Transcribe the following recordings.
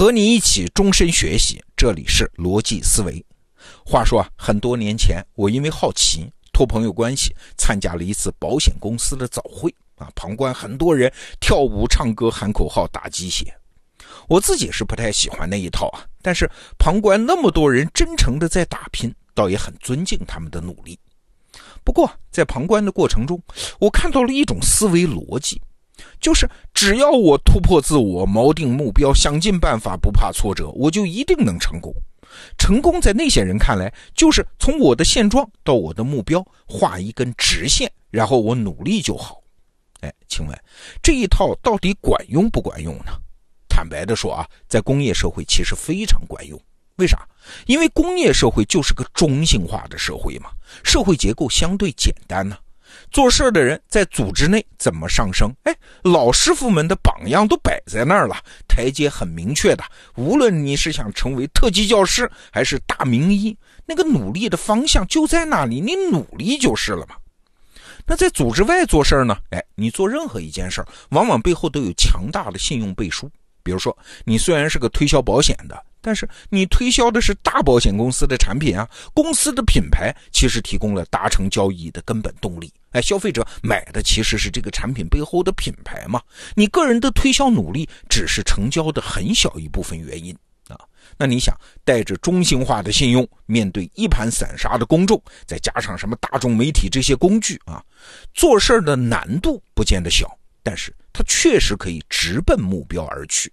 和你一起终身学习，这里是逻辑思维。话说啊，很多年前，我因为好奇，托朋友关系参加了一次保险公司的早会啊，旁观很多人跳舞、唱歌、喊口号、打鸡血。我自己是不太喜欢那一套啊，但是旁观那么多人真诚的在打拼，倒也很尊敬他们的努力。不过在旁观的过程中，我看到了一种思维逻辑。就是只要我突破自我，锚定目标，想尽办法，不怕挫折，我就一定能成功。成功在那些人看来，就是从我的现状到我的目标画一根直线，然后我努力就好。哎，请问这一套到底管用不管用呢？坦白的说啊，在工业社会其实非常管用。为啥？因为工业社会就是个中性化的社会嘛，社会结构相对简单呢。做事的人在组织内怎么上升？哎，老师傅们的榜样都摆在那儿了，台阶很明确的。无论你是想成为特级教师还是大名医，那个努力的方向就在那里，你努力就是了嘛。那在组织外做事呢？哎，你做任何一件事，往往背后都有强大的信用背书。比如说，你虽然是个推销保险的。但是你推销的是大保险公司的产品啊，公司的品牌其实提供了达成交易的根本动力。哎，消费者买的其实是这个产品背后的品牌嘛。你个人的推销努力只是成交的很小一部分原因啊。那你想带着中性化的信用，面对一盘散沙的公众，再加上什么大众媒体这些工具啊，做事的难度不见得小，但是它确实可以直奔目标而去。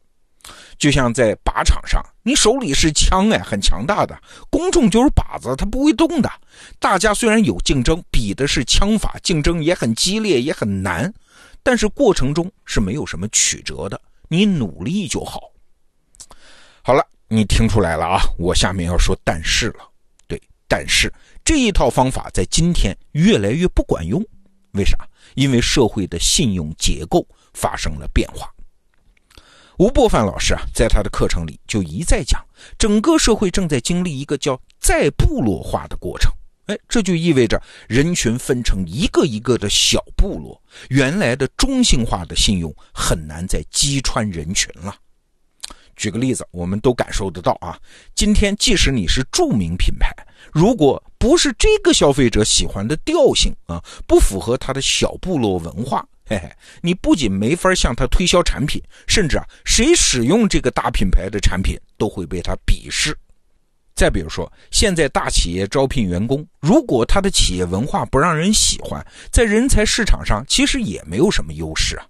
就像在靶场上，你手里是枪，哎，很强大的，公众就是靶子，它不会动的。大家虽然有竞争，比的是枪法，竞争也很激烈，也很难，但是过程中是没有什么曲折的，你努力就好。好了，你听出来了啊？我下面要说但是了。对，但是这一套方法在今天越来越不管用，为啥？因为社会的信用结构发生了变化。吴伯凡老师啊，在他的课程里就一再讲，整个社会正在经历一个叫再部落化的过程。哎，这就意味着人群分成一个一个的小部落，原来的中性化的信用很难再击穿人群了。举个例子，我们都感受得到啊，今天即使你是著名品牌，如果不是这个消费者喜欢的调性啊，不符合他的小部落文化。嘿嘿，你不仅没法向他推销产品，甚至啊，谁使用这个大品牌的产品都会被他鄙视。再比如说，现在大企业招聘员工，如果他的企业文化不让人喜欢，在人才市场上其实也没有什么优势啊。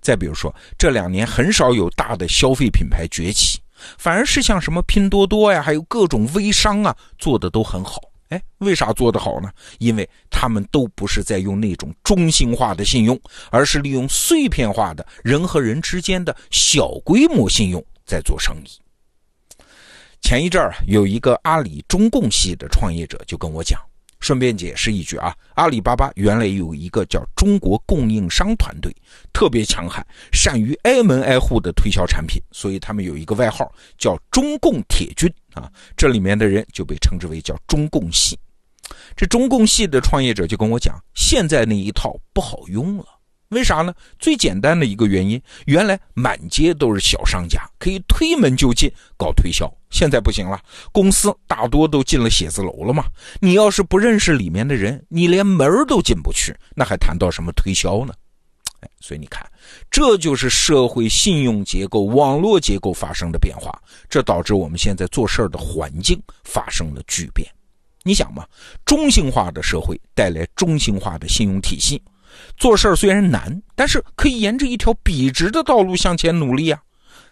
再比如说，这两年很少有大的消费品牌崛起，反而是像什么拼多多呀，还有各种微商啊，做的都很好。哎，为啥做得好呢？因为他们都不是在用那种中心化的信用，而是利用碎片化的人和人之间的小规模信用在做生意。前一阵儿有一个阿里中共系的创业者就跟我讲。顺便解释一句啊，阿里巴巴原来有一个叫中国供应商团队，特别强悍，善于挨门挨户的推销产品，所以他们有一个外号叫中共铁军啊。这里面的人就被称之为叫中共系。这中共系的创业者就跟我讲，现在那一套不好用了。为啥呢？最简单的一个原因，原来满街都是小商家，可以推门就进搞推销，现在不行了。公司大多都进了写字楼了嘛，你要是不认识里面的人，你连门都进不去，那还谈到什么推销呢？所以你看，这就是社会信用结构、网络结构发生的变化，这导致我们现在做事的环境发生了巨变。你想嘛，中性化的社会带来中性化的信用体系。做事儿虽然难，但是可以沿着一条笔直的道路向前努力啊。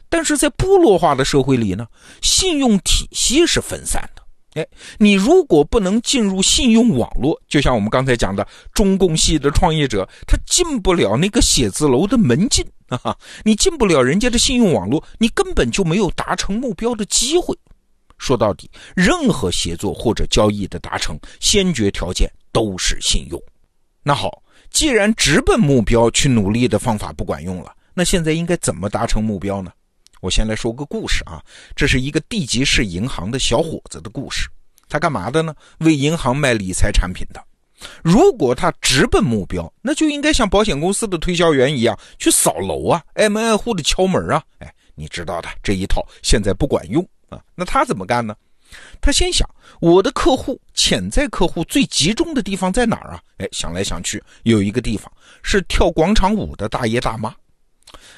但是在部落化的社会里呢，信用体系是分散的。哎，你如果不能进入信用网络，就像我们刚才讲的中共系的创业者，他进不了那个写字楼的门禁啊，你进不了人家的信用网络，你根本就没有达成目标的机会。说到底，任何协作或者交易的达成，先决条件都是信用。那好。既然直奔目标去努力的方法不管用了，那现在应该怎么达成目标呢？我先来说个故事啊，这是一个地级市银行的小伙子的故事。他干嘛的呢？为银行卖理财产品的。如果他直奔目标，那就应该像保险公司的推销员一样去扫楼啊，挨门挨户的敲门啊。哎，你知道的，这一套现在不管用啊。那他怎么干呢？他先想，我的客户、潜在客户最集中的地方在哪儿啊？哎，想来想去，有一个地方是跳广场舞的大爷大妈。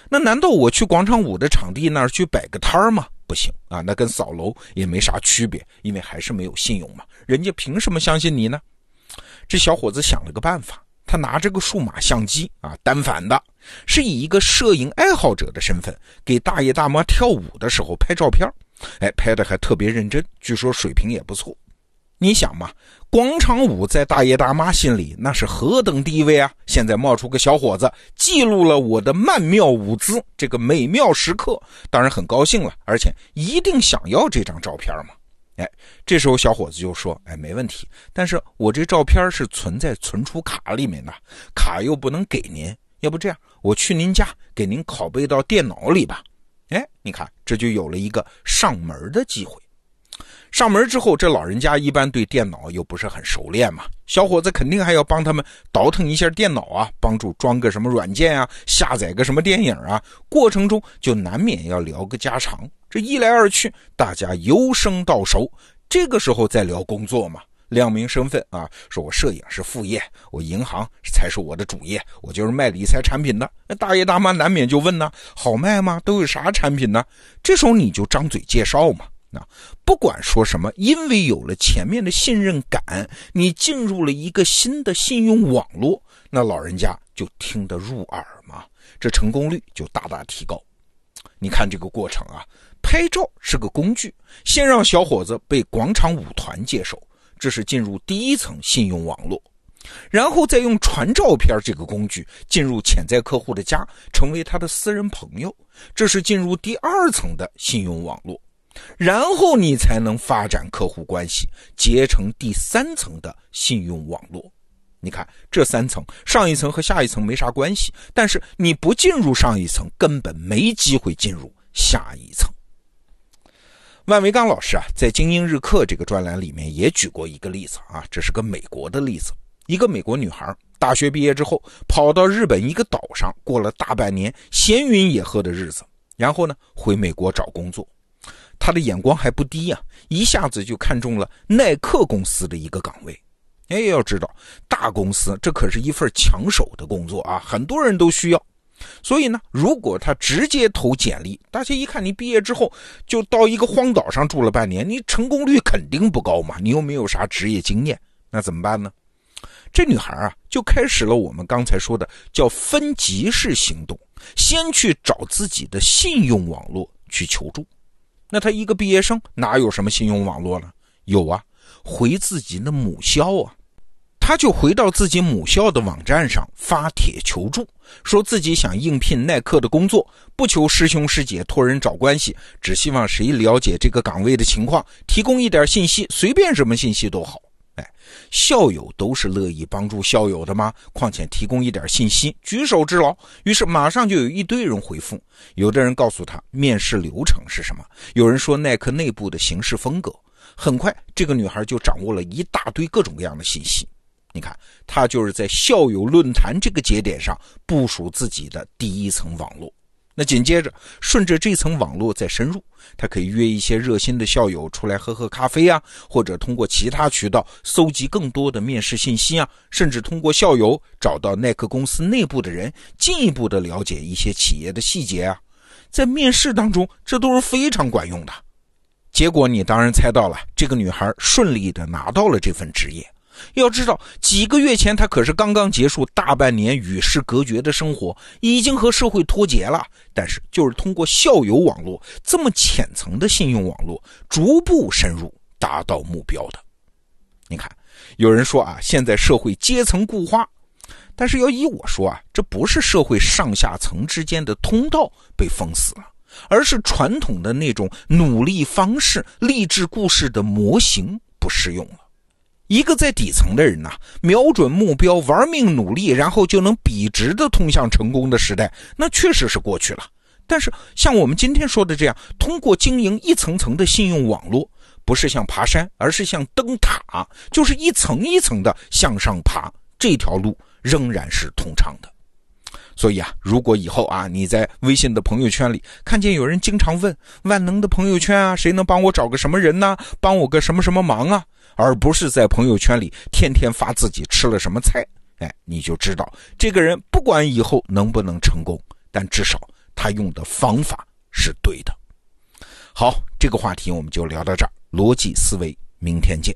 那难道我去广场舞的场地那儿去摆个摊儿吗？不行啊，那跟扫楼也没啥区别，因为还是没有信用嘛。人家凭什么相信你呢？这小伙子想了个办法，他拿着个数码相机啊，单反的，是以一个摄影爱好者的身份给大爷大妈跳舞的时候拍照片儿。哎，拍的还特别认真，据说水平也不错。你想嘛，广场舞在大爷大妈心里那是何等地位啊！现在冒出个小伙子，记录了我的曼妙舞姿，这个美妙时刻，当然很高兴了，而且一定想要这张照片嘛。哎，这时候小伙子就说：“哎，没问题，但是我这照片是存在存储卡里面的，卡又不能给您，要不这样，我去您家给您拷贝到电脑里吧。”哎，你看，这就有了一个上门的机会。上门之后，这老人家一般对电脑又不是很熟练嘛，小伙子肯定还要帮他们倒腾一下电脑啊，帮助装个什么软件啊，下载个什么电影啊，过程中就难免要聊个家常。这一来二去，大家由生到熟，这个时候再聊工作嘛。亮明身份啊，说我摄影是副业，我银行才是我的主业，我就是卖理财产品的。那大爷大妈难免就问呢，好卖吗？都有啥产品呢？这时候你就张嘴介绍嘛。那不管说什么，因为有了前面的信任感，你进入了一个新的信用网络，那老人家就听得入耳嘛，这成功率就大大提高。你看这个过程啊，拍照是个工具，先让小伙子被广场舞团接受。这是进入第一层信用网络，然后再用传照片这个工具进入潜在客户的家，成为他的私人朋友。这是进入第二层的信用网络，然后你才能发展客户关系，结成第三层的信用网络。你看这三层，上一层和下一层没啥关系，但是你不进入上一层，根本没机会进入下一层。万维刚老师啊，在《精英日课》这个专栏里面也举过一个例子啊，这是个美国的例子。一个美国女孩大学毕业之后，跑到日本一个岛上过了大半年闲云野鹤的日子，然后呢回美国找工作。她的眼光还不低呀，一下子就看中了耐克公司的一个岗位。哎，要知道大公司这可是一份抢手的工作啊，很多人都需要。所以呢，如果他直接投简历，大家一看你毕业之后就到一个荒岛上住了半年，你成功率肯定不高嘛。你又没有啥职业经验，那怎么办呢？这女孩啊，就开始了我们刚才说的叫分级式行动，先去找自己的信用网络去求助。那她一个毕业生哪有什么信用网络呢？有啊，回自己的母校啊。他就回到自己母校的网站上发帖求助，说自己想应聘耐克的工作，不求师兄师姐托人找关系，只希望谁了解这个岗位的情况，提供一点信息，随便什么信息都好。哎，校友都是乐意帮助校友的吗？况且提供一点信息，举手之劳。于是马上就有一堆人回复，有的人告诉他面试流程是什么，有人说耐克内部的行事风格。很快，这个女孩就掌握了一大堆各种各样的信息。你看，他就是在校友论坛这个节点上部署自己的第一层网络。那紧接着，顺着这层网络再深入，他可以约一些热心的校友出来喝喝咖啡啊，或者通过其他渠道搜集更多的面试信息啊，甚至通过校友找到耐克公司内部的人，进一步的了解一些企业的细节啊。在面试当中，这都是非常管用的。结果你当然猜到了，这个女孩顺利的拿到了这份职业。要知道，几个月前他可是刚刚结束大半年与世隔绝的生活，已经和社会脱节了。但是，就是通过校友网络这么浅层的信用网络，逐步深入，达到目标的。你看，有人说啊，现在社会阶层固化，但是要依我说啊，这不是社会上下层之间的通道被封死了，而是传统的那种努力方式、励志故事的模型不适用了。一个在底层的人呐，瞄准目标，玩命努力，然后就能笔直的通向成功的时代，那确实是过去了。但是像我们今天说的这样，通过经营一层层的信用网络，不是像爬山，而是像灯塔，就是一层一层的向上爬，这条路仍然是通畅的。所以啊，如果以后啊你在微信的朋友圈里看见有人经常问万能的朋友圈啊，谁能帮我找个什么人呢？帮我个什么什么忙啊？而不是在朋友圈里天天发自己吃了什么菜，哎，你就知道这个人不管以后能不能成功，但至少他用的方法是对的。好，这个话题我们就聊到这儿。逻辑思维，明天见。